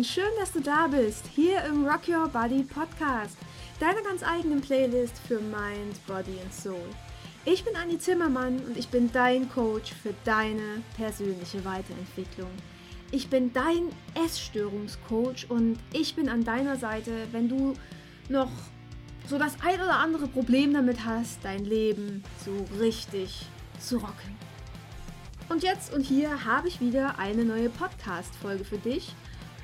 und schön, dass du da bist, hier im Rock Your Body Podcast, deiner ganz eigenen Playlist für Mind, Body und Soul. Ich bin Anni Zimmermann und ich bin dein Coach für deine persönliche Weiterentwicklung. Ich bin dein Essstörungscoach und ich bin an deiner Seite, wenn du noch so das ein oder andere Problem damit hast, dein Leben so richtig zu rocken. Und jetzt und hier habe ich wieder eine neue Podcast-Folge für dich.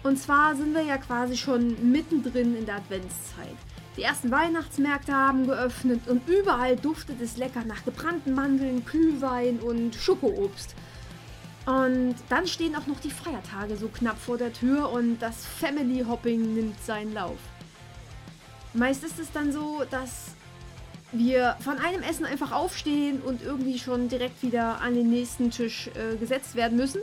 Und zwar sind wir ja quasi schon mittendrin in der Adventszeit. Die ersten Weihnachtsmärkte haben geöffnet und überall duftet es lecker nach gebrannten Mandeln, Glühwein und Schokoobst. Und dann stehen auch noch die Feiertage so knapp vor der Tür und das Family Hopping nimmt seinen Lauf. Meist ist es dann so, dass wir von einem Essen einfach aufstehen und irgendwie schon direkt wieder an den nächsten Tisch äh, gesetzt werden müssen.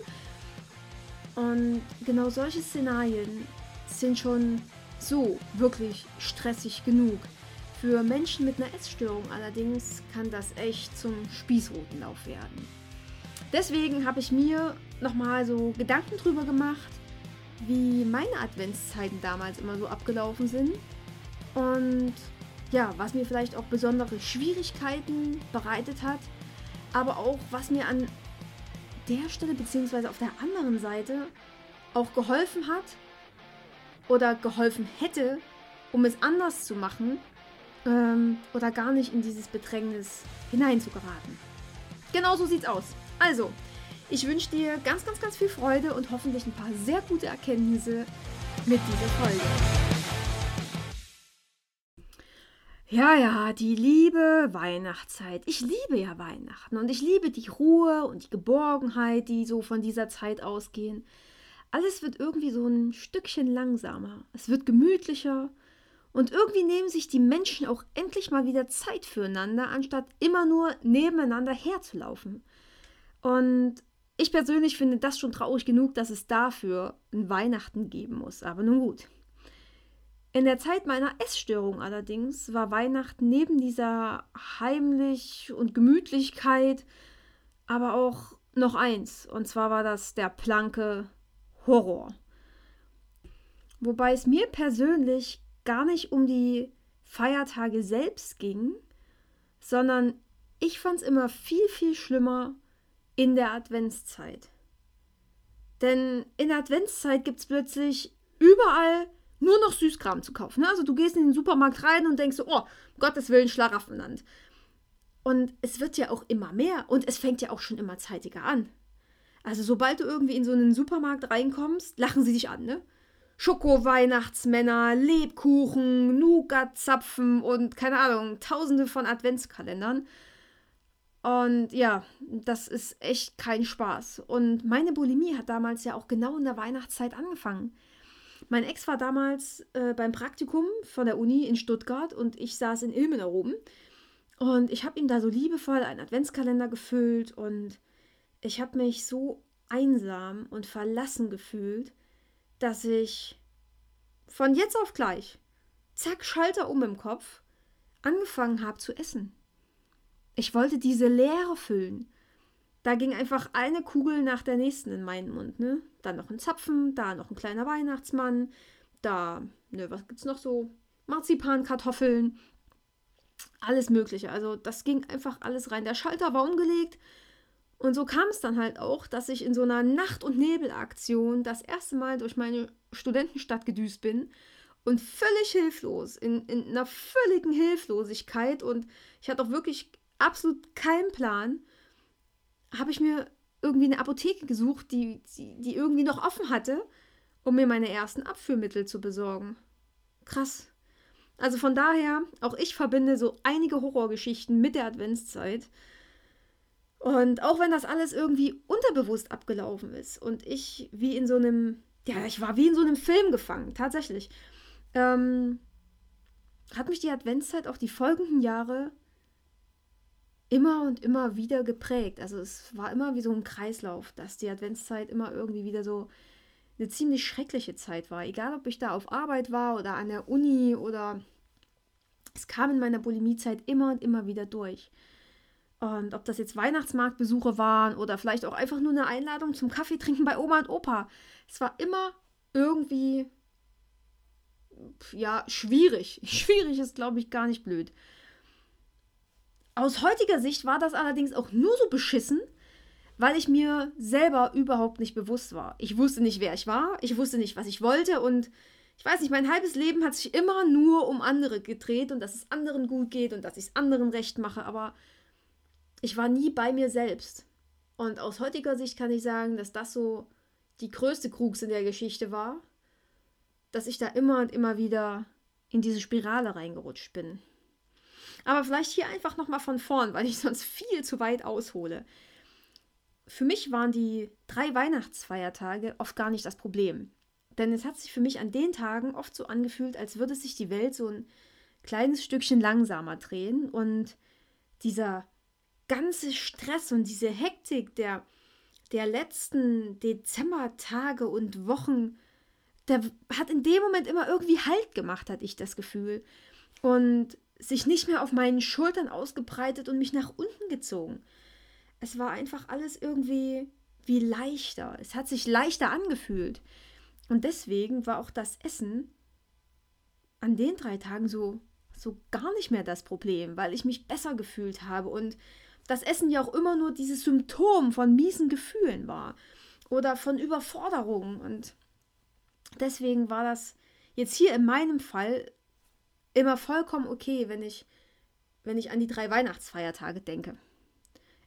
Und genau solche Szenarien sind schon so wirklich stressig genug. Für Menschen mit einer Essstörung allerdings kann das echt zum Spießrutenlauf werden. Deswegen habe ich mir nochmal so Gedanken drüber gemacht, wie meine Adventszeiten damals immer so abgelaufen sind. Und ja, was mir vielleicht auch besondere Schwierigkeiten bereitet hat, aber auch was mir an der Stelle bzw. auf der anderen Seite auch geholfen hat oder geholfen hätte, um es anders zu machen ähm, oder gar nicht in dieses Bedrängnis hineinzugeraten. Genau so sieht's aus. Also, ich wünsche dir ganz, ganz, ganz viel Freude und hoffentlich ein paar sehr gute Erkenntnisse mit dieser Folge. Ja, ja, die liebe Weihnachtszeit. Ich liebe ja Weihnachten und ich liebe die Ruhe und die Geborgenheit, die so von dieser Zeit ausgehen. Alles wird irgendwie so ein Stückchen langsamer. Es wird gemütlicher und irgendwie nehmen sich die Menschen auch endlich mal wieder Zeit füreinander, anstatt immer nur nebeneinander herzulaufen. Und ich persönlich finde das schon traurig genug, dass es dafür ein Weihnachten geben muss. Aber nun gut. In der Zeit meiner Essstörung allerdings war Weihnachten neben dieser Heimlich und Gemütlichkeit aber auch noch eins. Und zwar war das der planke Horror. Wobei es mir persönlich gar nicht um die Feiertage selbst ging, sondern ich fand es immer viel, viel schlimmer in der Adventszeit. Denn in der Adventszeit gibt es plötzlich überall nur noch Süßkram zu kaufen. Ne? Also du gehst in den Supermarkt rein und denkst oh, Gottes Willen, Schlaraffenland. Und es wird ja auch immer mehr und es fängt ja auch schon immer zeitiger an. Also sobald du irgendwie in so einen Supermarkt reinkommst, lachen sie dich an, ne? Schoko-Weihnachtsmänner, Lebkuchen, Nougat-Zapfen und keine Ahnung, tausende von Adventskalendern. Und ja, das ist echt kein Spaß. Und meine Bulimie hat damals ja auch genau in der Weihnachtszeit angefangen. Mein Ex war damals äh, beim Praktikum von der Uni in Stuttgart und ich saß in Ilmenau oben. Und ich habe ihm da so liebevoll einen Adventskalender gefüllt und ich habe mich so einsam und verlassen gefühlt, dass ich von jetzt auf gleich, zack, Schalter um im Kopf, angefangen habe zu essen. Ich wollte diese Leere füllen. Da ging einfach eine Kugel nach der nächsten in meinen Mund, ne? Dann noch ein Zapfen, da noch ein kleiner Weihnachtsmann, da, ne, was gibt's noch so? Marzipan, Kartoffeln, alles Mögliche. Also das ging einfach alles rein. Der Schalter war umgelegt und so kam es dann halt auch, dass ich in so einer Nacht- und Nebelaktion das erste Mal durch meine Studentenstadt gedüst bin und völlig hilflos, in, in einer völligen Hilflosigkeit und ich hatte auch wirklich absolut keinen Plan habe ich mir irgendwie eine Apotheke gesucht, die, die, die irgendwie noch offen hatte, um mir meine ersten Abführmittel zu besorgen. Krass. Also von daher, auch ich verbinde so einige Horrorgeschichten mit der Adventszeit. Und auch wenn das alles irgendwie unterbewusst abgelaufen ist und ich wie in so einem, ja, ich war wie in so einem Film gefangen, tatsächlich, ähm, hat mich die Adventszeit auch die folgenden Jahre immer und immer wieder geprägt. Also es war immer wie so ein Kreislauf, dass die Adventszeit immer irgendwie wieder so eine ziemlich schreckliche Zeit war. Egal, ob ich da auf Arbeit war oder an der Uni oder es kam in meiner Bulimiezeit immer und immer wieder durch. Und ob das jetzt Weihnachtsmarktbesuche waren oder vielleicht auch einfach nur eine Einladung zum Kaffee trinken bei Oma und Opa. Es war immer irgendwie ja, schwierig. Schwierig ist, glaube ich, gar nicht blöd. Aus heutiger Sicht war das allerdings auch nur so beschissen, weil ich mir selber überhaupt nicht bewusst war. Ich wusste nicht, wer ich war, ich wusste nicht, was ich wollte und ich weiß nicht, mein halbes Leben hat sich immer nur um andere gedreht und dass es anderen gut geht und dass ich es anderen recht mache, aber ich war nie bei mir selbst. Und aus heutiger Sicht kann ich sagen, dass das so die größte Krux in der Geschichte war, dass ich da immer und immer wieder in diese Spirale reingerutscht bin. Aber vielleicht hier einfach nochmal von vorn, weil ich sonst viel zu weit aushole. Für mich waren die drei Weihnachtsfeiertage oft gar nicht das Problem. Denn es hat sich für mich an den Tagen oft so angefühlt, als würde sich die Welt so ein kleines Stückchen langsamer drehen und dieser ganze Stress und diese Hektik der, der letzten Dezembertage und Wochen, der hat in dem Moment immer irgendwie Halt gemacht, hatte ich das Gefühl. Und sich nicht mehr auf meinen Schultern ausgebreitet und mich nach unten gezogen. Es war einfach alles irgendwie wie leichter. Es hat sich leichter angefühlt. Und deswegen war auch das Essen an den drei Tagen so, so gar nicht mehr das Problem, weil ich mich besser gefühlt habe und das Essen ja auch immer nur dieses Symptom von miesen Gefühlen war oder von Überforderung. Und deswegen war das jetzt hier in meinem Fall immer vollkommen okay, wenn ich, wenn ich an die drei Weihnachtsfeiertage denke.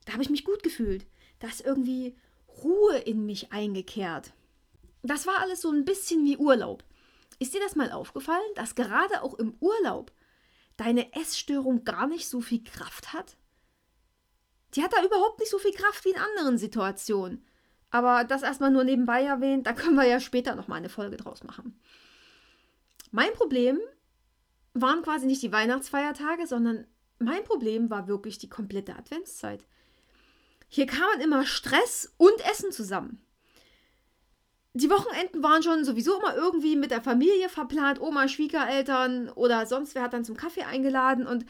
Da habe ich mich gut gefühlt. Da ist irgendwie Ruhe in mich eingekehrt. Das war alles so ein bisschen wie Urlaub. Ist dir das mal aufgefallen, dass gerade auch im Urlaub deine Essstörung gar nicht so viel Kraft hat? Die hat da überhaupt nicht so viel Kraft wie in anderen Situationen. Aber das erstmal nur nebenbei erwähnt, da können wir ja später nochmal eine Folge draus machen. Mein Problem waren quasi nicht die Weihnachtsfeiertage, sondern mein Problem war wirklich die komplette Adventszeit. Hier kamen immer Stress und Essen zusammen. Die Wochenenden waren schon sowieso immer irgendwie mit der Familie verplant, Oma, Schwiegereltern oder sonst wer hat dann zum Kaffee eingeladen und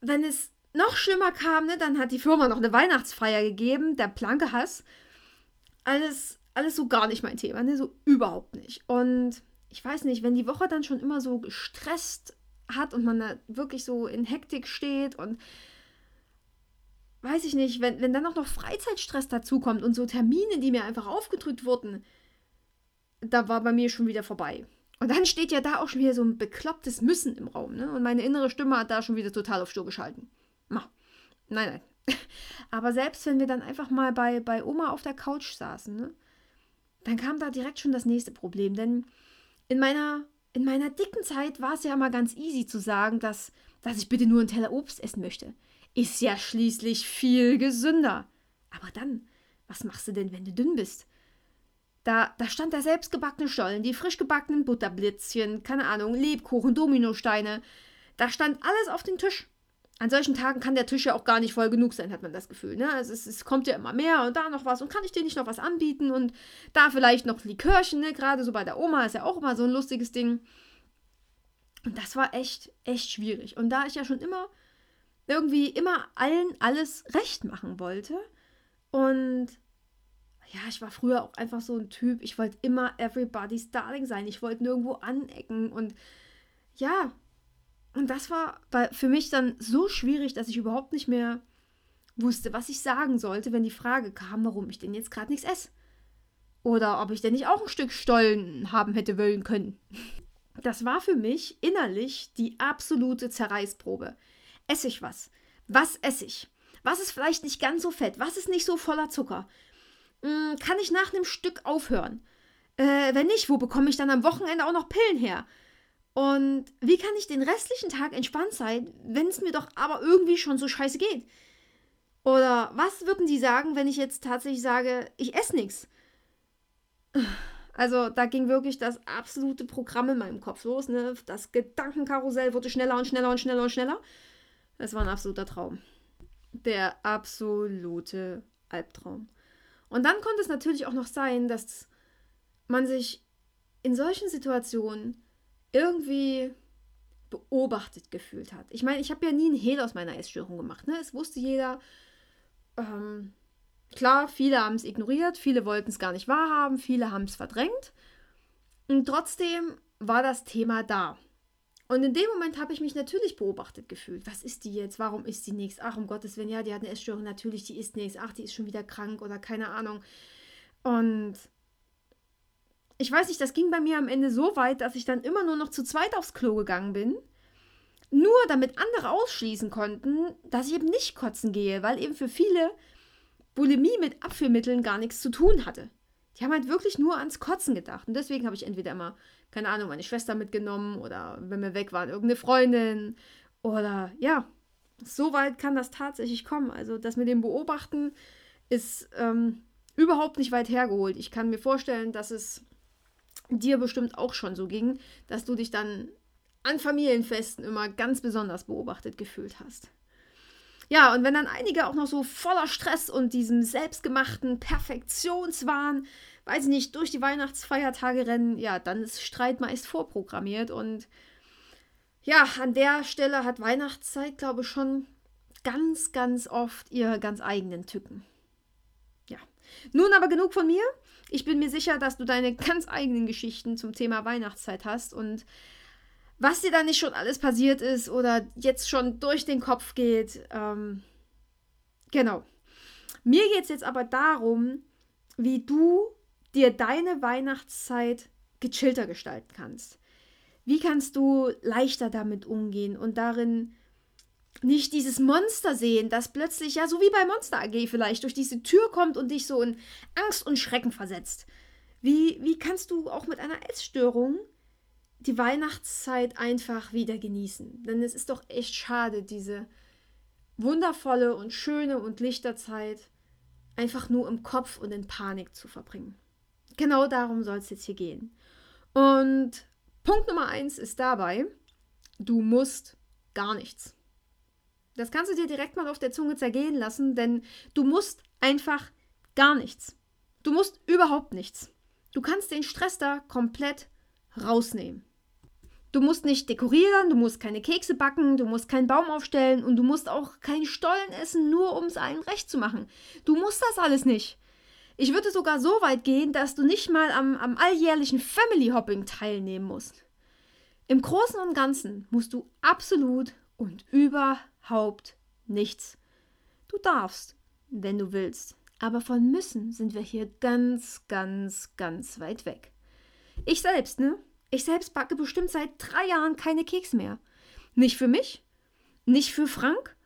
wenn es noch schlimmer kam, ne, dann hat die Firma noch eine Weihnachtsfeier gegeben, der blanke Hass. Alles, alles so gar nicht mein Thema, ne, so überhaupt nicht. Und ich weiß nicht, wenn die Woche dann schon immer so gestresst hat und man da wirklich so in Hektik steht und weiß ich nicht, wenn, wenn dann auch noch Freizeitstress dazukommt und so Termine, die mir einfach aufgedrückt wurden, da war bei mir schon wieder vorbei. Und dann steht ja da auch schon wieder so ein beklopptes Müssen im Raum, ne? Und meine innere Stimme hat da schon wieder total auf Stur geschalten. Ma. Nein, nein. Aber selbst wenn wir dann einfach mal bei, bei Oma auf der Couch saßen, ne? Dann kam da direkt schon das nächste Problem, denn in meiner, in meiner dicken Zeit war es ja immer ganz easy zu sagen, dass, dass ich bitte nur einen Teller Obst essen möchte. Ist ja schließlich viel gesünder. Aber dann, was machst du denn, wenn du dünn bist? Da, da stand der selbstgebackene Stollen, die frisch gebackenen Butterblitzchen, keine Ahnung, Lebkuchen, Dominosteine. Da stand alles auf den Tisch an solchen Tagen kann der Tisch ja auch gar nicht voll genug sein, hat man das Gefühl. Ne? Also es, es, kommt ja immer mehr und da noch was und kann ich dir nicht noch was anbieten und da vielleicht noch Likörchen, ne? gerade so bei der Oma ist ja auch immer so ein lustiges Ding. Und das war echt, echt schwierig. Und da ich ja schon immer irgendwie immer allen alles recht machen wollte und ja, ich war früher auch einfach so ein Typ, ich wollte immer everybody's darling sein, ich wollte nirgendwo anecken und ja, und das war für mich dann so schwierig, dass ich überhaupt nicht mehr wusste, was ich sagen sollte, wenn die Frage kam, warum ich denn jetzt gerade nichts esse. Oder ob ich denn nicht auch ein Stück Stollen haben hätte wollen können. Das war für mich innerlich die absolute Zerreißprobe. Esse ich was? Was esse ich? Was ist vielleicht nicht ganz so fett? Was ist nicht so voller Zucker? Hm, kann ich nach einem Stück aufhören? Äh, wenn nicht, wo bekomme ich dann am Wochenende auch noch Pillen her? Und wie kann ich den restlichen Tag entspannt sein, wenn es mir doch aber irgendwie schon so scheiße geht? Oder was würden die sagen, wenn ich jetzt tatsächlich sage, ich esse nichts? Also da ging wirklich das absolute Programm in meinem Kopf los. Ne? Das Gedankenkarussell wurde schneller und schneller und schneller und schneller. Es war ein absoluter Traum. Der absolute Albtraum. Und dann konnte es natürlich auch noch sein, dass man sich in solchen Situationen irgendwie beobachtet gefühlt hat. Ich meine, ich habe ja nie einen Hehl aus meiner Essstörung gemacht. Ne? Es wusste jeder. Ähm, klar, viele haben es ignoriert, viele wollten es gar nicht wahrhaben, viele haben es verdrängt. Und trotzdem war das Thema da. Und in dem Moment habe ich mich natürlich beobachtet gefühlt. Was ist die jetzt? Warum ist die nichts? Ach, um Gottes Willen, ja, die hat eine Essstörung. Natürlich, die ist nichts. Ach, die ist schon wieder krank oder keine Ahnung. Und ich weiß nicht, das ging bei mir am Ende so weit, dass ich dann immer nur noch zu zweit aufs Klo gegangen bin. Nur damit andere ausschließen konnten, dass ich eben nicht kotzen gehe, weil eben für viele Bulimie mit Abführmitteln gar nichts zu tun hatte. Die haben halt wirklich nur ans Kotzen gedacht. Und deswegen habe ich entweder immer, keine Ahnung, meine Schwester mitgenommen oder wenn wir weg waren, irgendeine Freundin. Oder ja, so weit kann das tatsächlich kommen. Also das mit dem Beobachten ist ähm, überhaupt nicht weit hergeholt. Ich kann mir vorstellen, dass es dir bestimmt auch schon so ging, dass du dich dann an Familienfesten immer ganz besonders beobachtet gefühlt hast. Ja, und wenn dann einige auch noch so voller Stress und diesem selbstgemachten Perfektionswahn, weiß ich nicht, durch die Weihnachtsfeiertage rennen, ja, dann ist Streit meist vorprogrammiert. Und ja, an der Stelle hat Weihnachtszeit, glaube ich, schon ganz, ganz oft ihre ganz eigenen Tücken. Ja. Nun aber genug von mir. Ich bin mir sicher, dass du deine ganz eigenen Geschichten zum Thema Weihnachtszeit hast und was dir da nicht schon alles passiert ist oder jetzt schon durch den Kopf geht. Ähm, genau. Mir geht es jetzt aber darum, wie du dir deine Weihnachtszeit gechillter gestalten kannst. Wie kannst du leichter damit umgehen und darin nicht dieses Monster sehen, das plötzlich, ja, so wie bei Monster AG vielleicht, durch diese Tür kommt und dich so in Angst und Schrecken versetzt. Wie, wie kannst du auch mit einer Essstörung die Weihnachtszeit einfach wieder genießen. Denn es ist doch echt schade, diese wundervolle und schöne und Lichterzeit einfach nur im Kopf und in Panik zu verbringen. Genau darum soll es jetzt hier gehen. Und Punkt Nummer eins ist dabei, du musst gar nichts. Das kannst du dir direkt mal auf der Zunge zergehen lassen, denn du musst einfach gar nichts. Du musst überhaupt nichts. Du kannst den Stress da komplett rausnehmen. Du musst nicht dekorieren, du musst keine Kekse backen, du musst keinen Baum aufstellen und du musst auch keinen Stollen essen, nur um es allen recht zu machen. Du musst das alles nicht. Ich würde sogar so weit gehen, dass du nicht mal am, am alljährlichen Family Hopping teilnehmen musst. Im Großen und Ganzen musst du absolut und überhaupt nichts. Du darfst, wenn du willst. Aber von müssen sind wir hier ganz, ganz, ganz weit weg. Ich selbst, ne? Ich selbst backe bestimmt seit drei Jahren keine Kekse mehr. Nicht für mich, nicht für Frank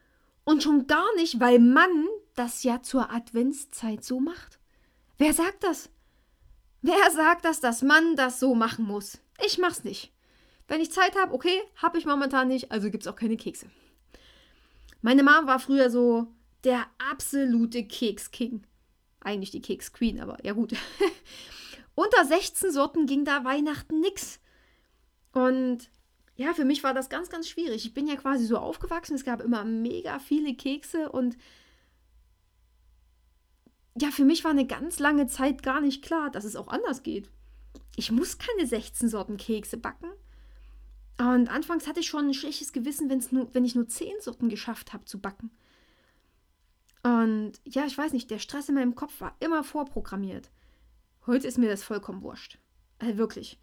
und schon gar nicht, weil Mann das ja zur Adventszeit so macht. Wer sagt das? Wer sagt das, dass Mann das so machen muss? Ich mach's nicht. Wenn ich Zeit habe, okay, habe ich momentan nicht, also gibt's auch keine Kekse. Meine Mom war früher so der absolute Keks-King. Eigentlich die Keks-Queen, aber ja gut. Unter 16 Sorten ging da Weihnachten nix. Und ja, für mich war das ganz, ganz schwierig. Ich bin ja quasi so aufgewachsen. Es gab immer mega viele Kekse und ja, für mich war eine ganz lange Zeit gar nicht klar, dass es auch anders geht. Ich muss keine 16 Sorten Kekse backen. Und anfangs hatte ich schon ein schlechtes Gewissen, wenn's nur, wenn ich nur 10 Sorten geschafft habe zu backen. Und ja, ich weiß nicht, der Stress in meinem Kopf war immer vorprogrammiert. Heute ist mir das vollkommen wurscht. Also wirklich.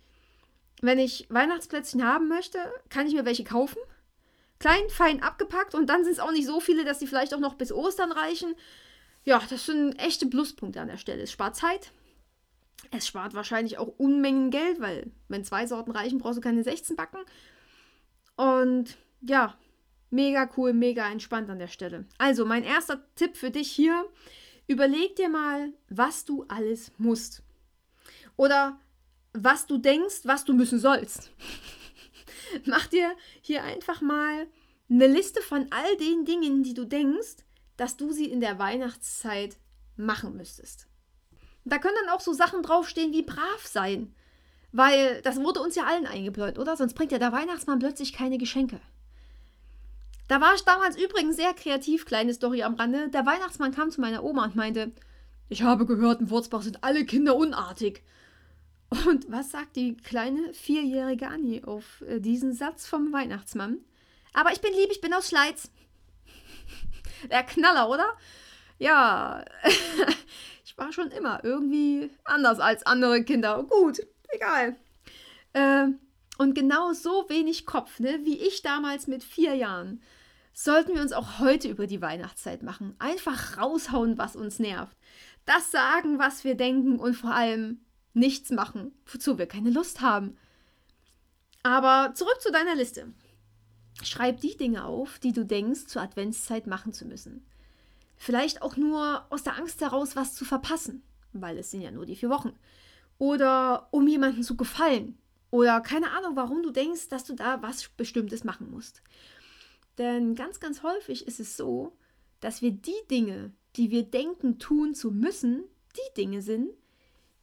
Wenn ich Weihnachtsplätzchen haben möchte, kann ich mir welche kaufen. Klein, fein abgepackt und dann sind es auch nicht so viele, dass sie vielleicht auch noch bis Ostern reichen. Ja, das sind echte Pluspunkte an der Stelle. Es spart Zeit. Es spart wahrscheinlich auch Unmengen Geld, weil wenn zwei Sorten reichen, brauchst du keine 16 backen. Und ja, mega cool, mega entspannt an der Stelle. Also, mein erster Tipp für dich hier: Überleg dir mal, was du alles musst. Oder was du denkst, was du müssen sollst. Mach dir hier einfach mal eine Liste von all den Dingen, die du denkst, dass du sie in der Weihnachtszeit machen müsstest. Da können dann auch so Sachen draufstehen wie brav sein. Weil das wurde uns ja allen eingebläut, oder? Sonst bringt ja der Weihnachtsmann plötzlich keine Geschenke. Da war ich damals übrigens sehr kreativ, kleine Story am Rande. Der Weihnachtsmann kam zu meiner Oma und meinte, ich habe gehört, in Wurzbach sind alle Kinder unartig. Und was sagt die kleine vierjährige Annie auf äh, diesen Satz vom Weihnachtsmann? Aber ich bin lieb, ich bin aus Schleiz. Der Knaller, oder? Ja, war schon immer irgendwie anders als andere Kinder. Gut, egal. Äh, und genau so wenig Kopf, ne, wie ich damals mit vier Jahren, sollten wir uns auch heute über die Weihnachtszeit machen. Einfach raushauen, was uns nervt. Das sagen, was wir denken und vor allem nichts machen, wozu wir keine Lust haben. Aber zurück zu deiner Liste. Schreib die Dinge auf, die du denkst, zur Adventszeit machen zu müssen. Vielleicht auch nur aus der Angst heraus, was zu verpassen, weil es sind ja nur die vier Wochen. Oder um jemandem zu gefallen. Oder keine Ahnung, warum du denkst, dass du da was Bestimmtes machen musst. Denn ganz, ganz häufig ist es so, dass wir die Dinge, die wir denken tun zu müssen, die Dinge sind,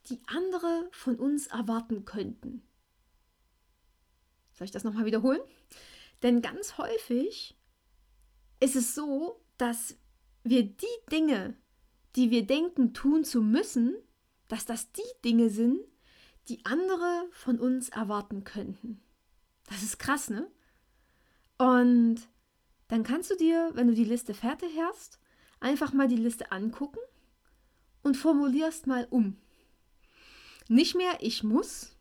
die andere von uns erwarten könnten. Soll ich das nochmal wiederholen? Denn ganz häufig ist es so, dass wir die Dinge, die wir denken tun zu müssen, dass das die Dinge sind, die andere von uns erwarten könnten. Das ist krass, ne? Und dann kannst du dir, wenn du die Liste fertig hast, einfach mal die Liste angucken und formulierst mal um. Nicht mehr ich muss,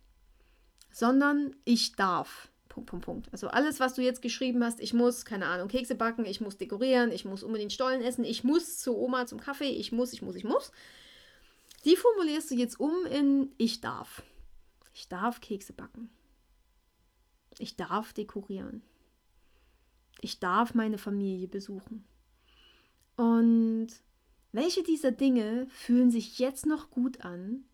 sondern ich darf. Punkt, Punkt, Punkt. Also alles, was du jetzt geschrieben hast, ich muss, keine Ahnung, Kekse backen, ich muss dekorieren, ich muss unbedingt Stollen essen, ich muss zu Oma zum Kaffee, ich muss, ich muss, ich muss. Die formulierst du jetzt um in ich darf. Ich darf Kekse backen. Ich darf dekorieren. Ich darf meine Familie besuchen. Und welche dieser Dinge fühlen sich jetzt noch gut an,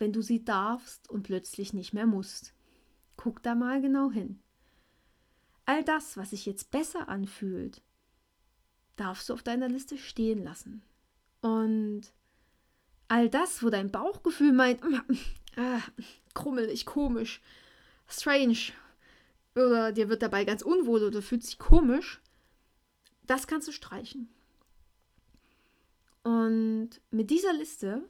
wenn du sie darfst und plötzlich nicht mehr musst? Guck da mal genau hin. All das, was sich jetzt besser anfühlt, darfst du auf deiner Liste stehen lassen. Und all das, wo dein Bauchgefühl meint, ah, krummelig, komisch, strange, oder dir wird dabei ganz unwohl oder fühlt sich komisch, das kannst du streichen. Und mit dieser Liste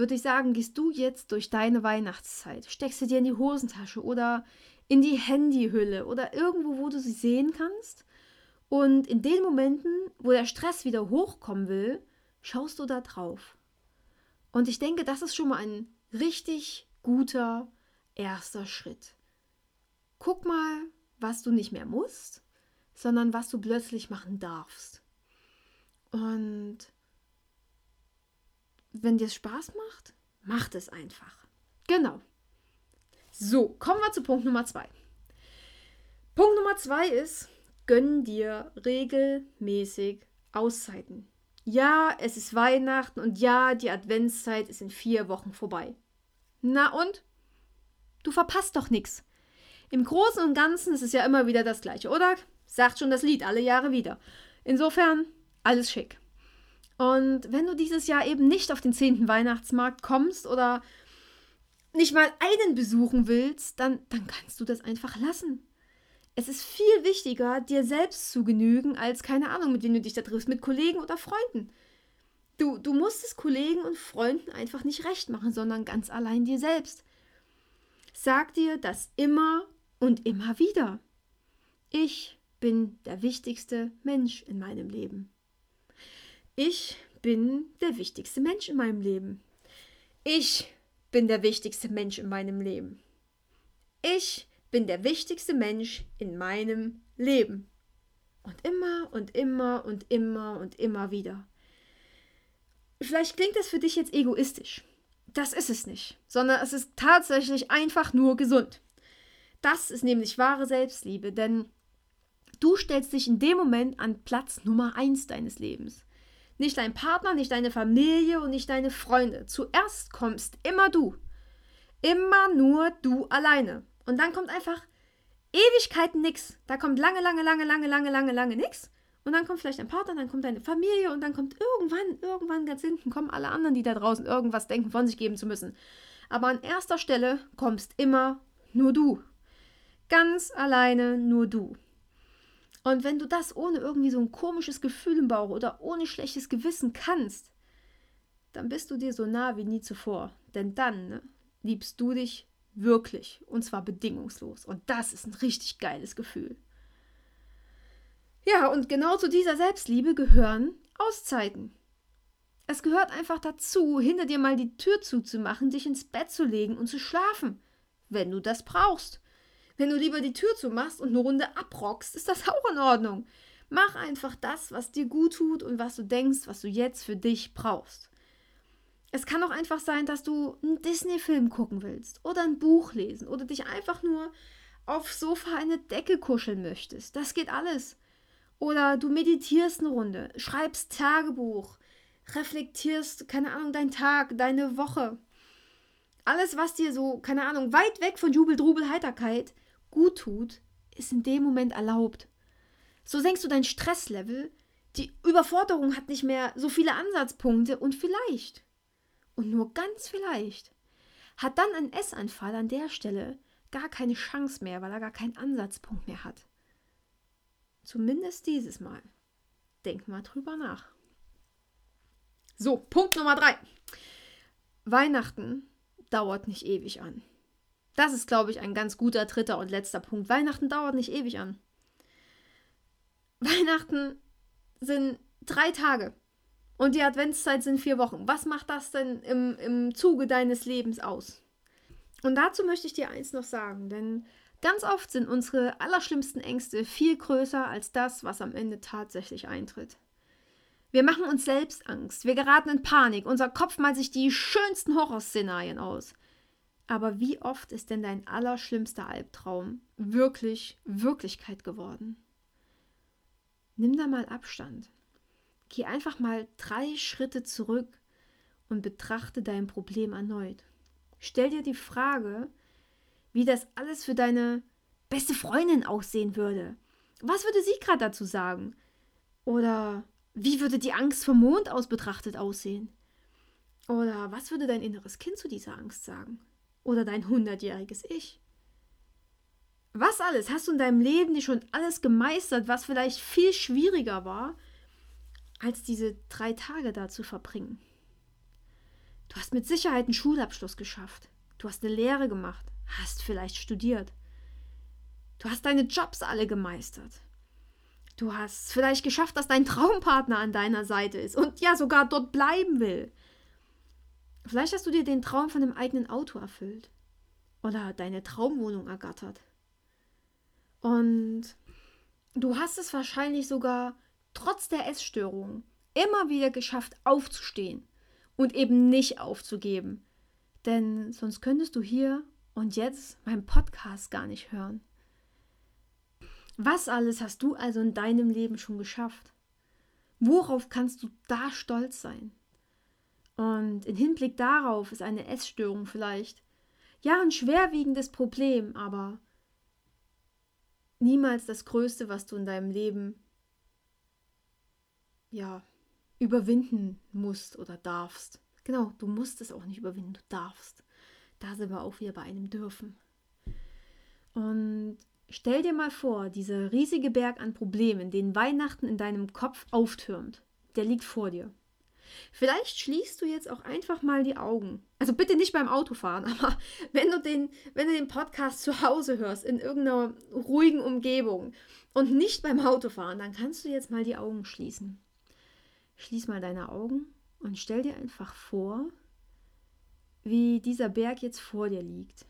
würde ich sagen, gehst du jetzt durch deine Weihnachtszeit, steckst du dir in die Hosentasche oder in die Handyhülle oder irgendwo, wo du sie sehen kannst. Und in den Momenten, wo der Stress wieder hochkommen will, schaust du da drauf. Und ich denke, das ist schon mal ein richtig guter erster Schritt. Guck mal, was du nicht mehr musst, sondern was du plötzlich machen darfst. Und wenn dir es Spaß macht, macht es einfach. Genau. So, kommen wir zu Punkt Nummer zwei. Punkt Nummer zwei ist, gönn dir regelmäßig Auszeiten. Ja, es ist Weihnachten und ja, die Adventszeit ist in vier Wochen vorbei. Na und? Du verpasst doch nichts. Im Großen und Ganzen ist es ja immer wieder das Gleiche, oder? Sagt schon das Lied alle Jahre wieder. Insofern, alles schick. Und wenn du dieses Jahr eben nicht auf den 10. Weihnachtsmarkt kommst oder nicht mal einen besuchen willst, dann, dann kannst du das einfach lassen. Es ist viel wichtiger, dir selbst zu genügen, als keine Ahnung, mit wem du dich da triffst, mit Kollegen oder Freunden. Du, du musst es Kollegen und Freunden einfach nicht recht machen, sondern ganz allein dir selbst. Sag dir das immer und immer wieder. Ich bin der wichtigste Mensch in meinem Leben. Ich bin der wichtigste Mensch in meinem Leben. Ich bin der wichtigste Mensch in meinem Leben. Ich bin der wichtigste Mensch in meinem Leben. Und immer und immer und immer und immer wieder. Vielleicht klingt das für dich jetzt egoistisch. Das ist es nicht, sondern es ist tatsächlich einfach nur gesund. Das ist nämlich wahre Selbstliebe, denn du stellst dich in dem Moment an Platz Nummer eins deines Lebens. Nicht dein Partner, nicht deine Familie und nicht deine Freunde. Zuerst kommst immer du. Immer nur du alleine. Und dann kommt einfach Ewigkeiten nix. Da kommt lange, lange, lange, lange, lange, lange, lange nix. Und dann kommt vielleicht ein Partner, dann kommt deine Familie und dann kommt irgendwann, irgendwann ganz hinten kommen alle anderen, die da draußen irgendwas denken, von sich geben zu müssen. Aber an erster Stelle kommst immer nur du. Ganz alleine nur du. Und wenn du das ohne irgendwie so ein komisches Gefühl im Bauch oder ohne schlechtes Gewissen kannst, dann bist du dir so nah wie nie zuvor. Denn dann ne, liebst du dich wirklich und zwar bedingungslos. Und das ist ein richtig geiles Gefühl. Ja, und genau zu dieser Selbstliebe gehören Auszeiten. Es gehört einfach dazu, hinter dir mal die Tür zuzumachen, dich ins Bett zu legen und zu schlafen. wenn du das brauchst. Wenn du lieber die Tür zumachst und eine Runde abrockst, ist das auch in Ordnung. Mach einfach das, was dir gut tut und was du denkst, was du jetzt für dich brauchst. Es kann auch einfach sein, dass du einen Disney-Film gucken willst oder ein Buch lesen oder dich einfach nur aufs Sofa eine Decke kuscheln möchtest. Das geht alles. Oder du meditierst eine Runde, schreibst Tagebuch, reflektierst, keine Ahnung, deinen Tag, deine Woche. Alles, was dir so, keine Ahnung, weit weg von Jubel, Drubel, Heiterkeit gut tut, ist in dem Moment erlaubt. So senkst du dein Stresslevel, die Überforderung hat nicht mehr so viele Ansatzpunkte und vielleicht, und nur ganz vielleicht, hat dann ein Essanfall an der Stelle gar keine Chance mehr, weil er gar keinen Ansatzpunkt mehr hat. Zumindest dieses Mal. Denk mal drüber nach. So, Punkt Nummer drei. Weihnachten dauert nicht ewig an. Das ist, glaube ich, ein ganz guter dritter und letzter Punkt. Weihnachten dauert nicht ewig an. Weihnachten sind drei Tage und die Adventszeit sind vier Wochen. Was macht das denn im, im Zuge deines Lebens aus? Und dazu möchte ich dir eins noch sagen, denn ganz oft sind unsere allerschlimmsten Ängste viel größer als das, was am Ende tatsächlich eintritt. Wir machen uns selbst Angst, wir geraten in Panik, unser Kopf malt sich die schönsten Horrorszenarien aus. Aber wie oft ist denn dein allerschlimmster Albtraum wirklich Wirklichkeit geworden? Nimm da mal Abstand. Geh einfach mal drei Schritte zurück und betrachte dein Problem erneut. Stell dir die Frage, wie das alles für deine beste Freundin aussehen würde. Was würde sie gerade dazu sagen? Oder wie würde die Angst vom Mond aus betrachtet aussehen? Oder was würde dein inneres Kind zu dieser Angst sagen? Oder dein hundertjähriges Ich? Was alles hast du in deinem Leben dir schon alles gemeistert, was vielleicht viel schwieriger war, als diese drei Tage da zu verbringen? Du hast mit Sicherheit einen Schulabschluss geschafft. Du hast eine Lehre gemacht, hast vielleicht studiert. Du hast deine Jobs alle gemeistert. Du hast vielleicht geschafft, dass dein Traumpartner an deiner Seite ist und ja sogar dort bleiben will. Vielleicht hast du dir den Traum von dem eigenen Auto erfüllt oder deine Traumwohnung ergattert. Und du hast es wahrscheinlich sogar trotz der Essstörung immer wieder geschafft, aufzustehen und eben nicht aufzugeben. Denn sonst könntest du hier und jetzt meinen Podcast gar nicht hören. Was alles hast du also in deinem Leben schon geschafft? Worauf kannst du da stolz sein? Und im Hinblick darauf ist eine Essstörung vielleicht ja ein schwerwiegendes Problem, aber niemals das Größte, was du in deinem Leben ja überwinden musst oder darfst. Genau, du musst es auch nicht überwinden, du darfst. Da sind wir auch wieder bei einem dürfen. Und stell dir mal vor, dieser riesige Berg an Problemen, den Weihnachten in deinem Kopf auftürmt, der liegt vor dir. Vielleicht schließt du jetzt auch einfach mal die Augen. Also bitte nicht beim Autofahren, aber wenn du den, wenn du den Podcast zu Hause hörst, in irgendeiner ruhigen Umgebung und nicht beim Autofahren, dann kannst du jetzt mal die Augen schließen. Schließ mal deine Augen und stell dir einfach vor, wie dieser Berg jetzt vor dir liegt.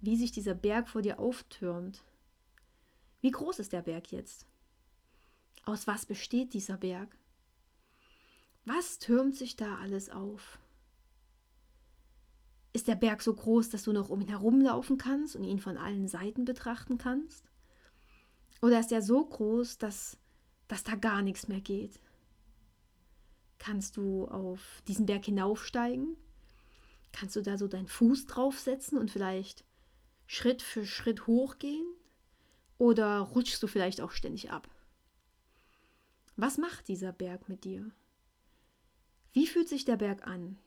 Wie sich dieser Berg vor dir auftürmt. Wie groß ist der Berg jetzt? Aus was besteht dieser Berg? Was türmt sich da alles auf? Ist der Berg so groß, dass du noch um ihn herumlaufen kannst und ihn von allen Seiten betrachten kannst? Oder ist er so groß, dass, dass da gar nichts mehr geht? Kannst du auf diesen Berg hinaufsteigen? Kannst du da so deinen Fuß draufsetzen und vielleicht Schritt für Schritt hochgehen? Oder rutschst du vielleicht auch ständig ab? Was macht dieser Berg mit dir? Wie fühlt sich der Berg an?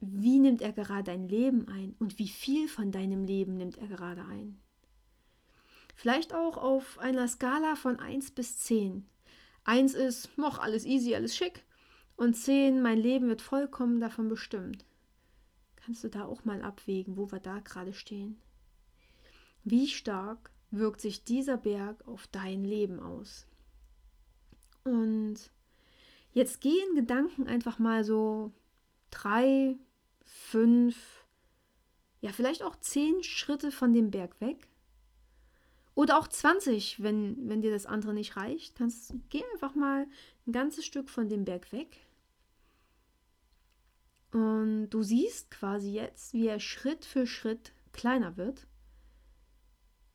Wie nimmt er gerade dein Leben ein und wie viel von deinem Leben nimmt er gerade ein? Vielleicht auch auf einer Skala von 1 bis 10. Eins ist, noch alles easy, alles schick. Und zehn, mein Leben wird vollkommen davon bestimmt. Kannst du da auch mal abwägen, wo wir da gerade stehen? Wie stark wirkt sich dieser Berg auf dein Leben aus? Und jetzt gehen Gedanken einfach mal so drei, fünf, ja, vielleicht auch 10 Schritte von dem Berg weg. Oder auch 20, wenn, wenn dir das andere nicht reicht. Kannst, geh einfach mal ein ganzes Stück von dem Berg weg. Und du siehst quasi jetzt, wie er Schritt für Schritt kleiner wird.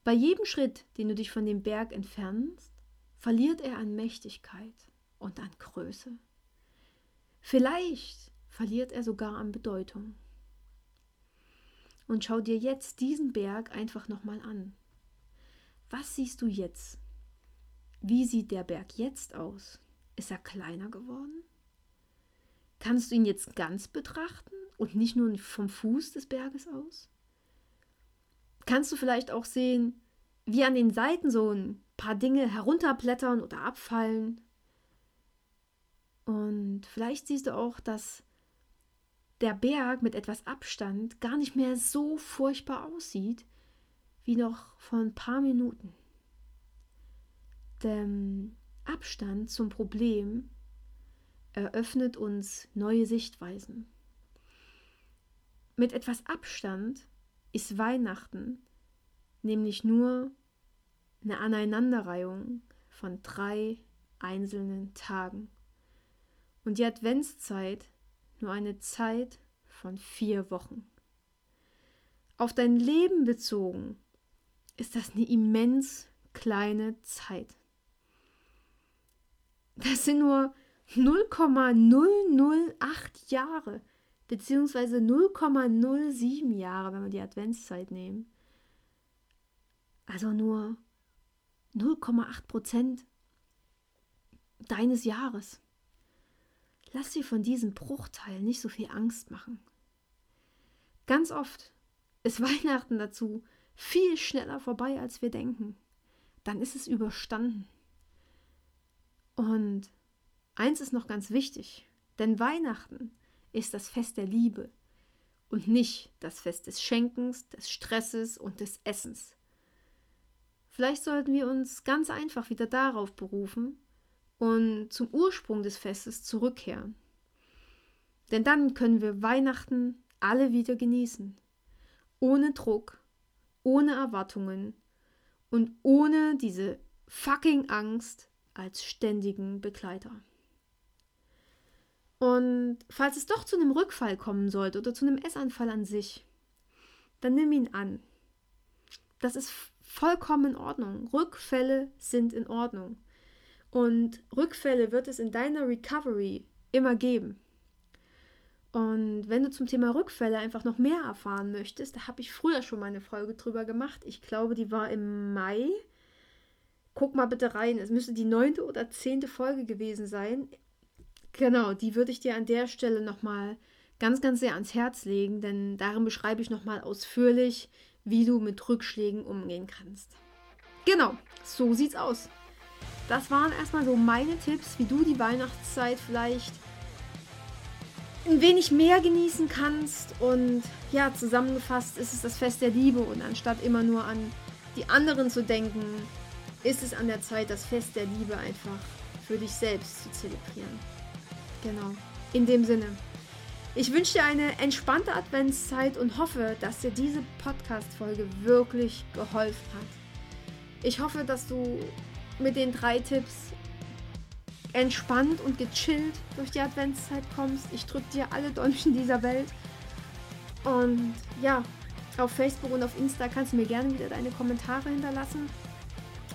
Bei jedem Schritt, den du dich von dem Berg entfernst, verliert er an Mächtigkeit und an Größe. Vielleicht verliert er sogar an Bedeutung. Und schau dir jetzt diesen Berg einfach nochmal an. Was siehst du jetzt? Wie sieht der Berg jetzt aus? Ist er kleiner geworden? Kannst du ihn jetzt ganz betrachten und nicht nur vom Fuß des Berges aus? Kannst du vielleicht auch sehen, wie an den Seiten so ein paar Dinge herunterblättern oder abfallen? Und vielleicht siehst du auch, dass der Berg mit etwas Abstand gar nicht mehr so furchtbar aussieht wie noch vor ein paar Minuten. Denn Abstand zum Problem eröffnet uns neue Sichtweisen. Mit etwas Abstand ist Weihnachten nämlich nur eine Aneinanderreihung von drei einzelnen Tagen und die Adventszeit nur eine Zeit von vier Wochen. Auf dein Leben bezogen ist das eine immens kleine Zeit. Das sind nur 0,008 Jahre, beziehungsweise 0,07 Jahre, wenn wir die Adventszeit nehmen. Also nur 0,8 Prozent deines Jahres. Lass dir von diesem Bruchteil nicht so viel Angst machen. Ganz oft ist Weihnachten dazu viel schneller vorbei, als wir denken. Dann ist es überstanden. Und eins ist noch ganz wichtig, denn Weihnachten ist das Fest der Liebe und nicht das Fest des Schenkens, des Stresses und des Essens. Vielleicht sollten wir uns ganz einfach wieder darauf berufen und zum Ursprung des Festes zurückkehren. Denn dann können wir Weihnachten alle wieder genießen. Ohne Druck, ohne Erwartungen und ohne diese fucking Angst als ständigen Begleiter. Und falls es doch zu einem Rückfall kommen sollte oder zu einem Essanfall an sich, dann nimm ihn an. Das ist vollkommen in Ordnung. Rückfälle sind in Ordnung. Und Rückfälle wird es in deiner Recovery immer geben. Und wenn du zum Thema Rückfälle einfach noch mehr erfahren möchtest, da habe ich früher schon mal eine Folge drüber gemacht. Ich glaube, die war im Mai. Guck mal bitte rein. Es müsste die neunte oder zehnte Folge gewesen sein. Genau, die würde ich dir an der Stelle nochmal ganz, ganz sehr ans Herz legen, denn darin beschreibe ich nochmal ausführlich, wie du mit Rückschlägen umgehen kannst. Genau, so sieht's aus. Das waren erstmal so meine Tipps, wie du die Weihnachtszeit vielleicht ein wenig mehr genießen kannst. Und ja, zusammengefasst ist es das Fest der Liebe. Und anstatt immer nur an die anderen zu denken, ist es an der Zeit, das Fest der Liebe einfach für dich selbst zu zelebrieren. Genau. In dem Sinne. Ich wünsche dir eine entspannte Adventszeit und hoffe, dass dir diese Podcast-Folge wirklich geholfen hat. Ich hoffe, dass du mit den drei Tipps entspannt und gechillt durch die Adventszeit kommst. Ich drücke dir alle Däumchen dieser Welt. Und ja, auf Facebook und auf Insta kannst du mir gerne wieder deine Kommentare hinterlassen.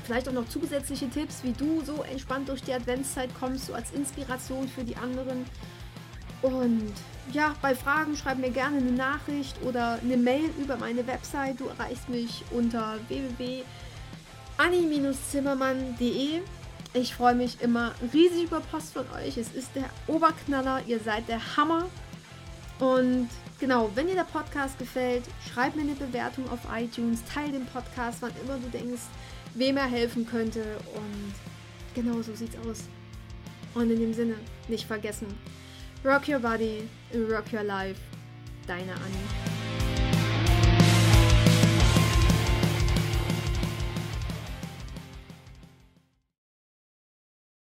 Vielleicht auch noch zusätzliche Tipps, wie du so entspannt durch die Adventszeit kommst, so als Inspiration für die anderen. Und ja, bei Fragen schreib mir gerne eine Nachricht oder eine Mail über meine Website. Du erreichst mich unter www anni-zimmermann.de. Ich freue mich immer riesig über Post von euch. Es ist der Oberknaller. Ihr seid der Hammer. Und genau, wenn dir der Podcast gefällt, schreib mir eine Bewertung auf iTunes, teile den Podcast, wann immer du denkst, wem er helfen könnte. Und genau so sieht's aus. Und in dem Sinne, nicht vergessen, rock your body, rock your life. Deine Annie.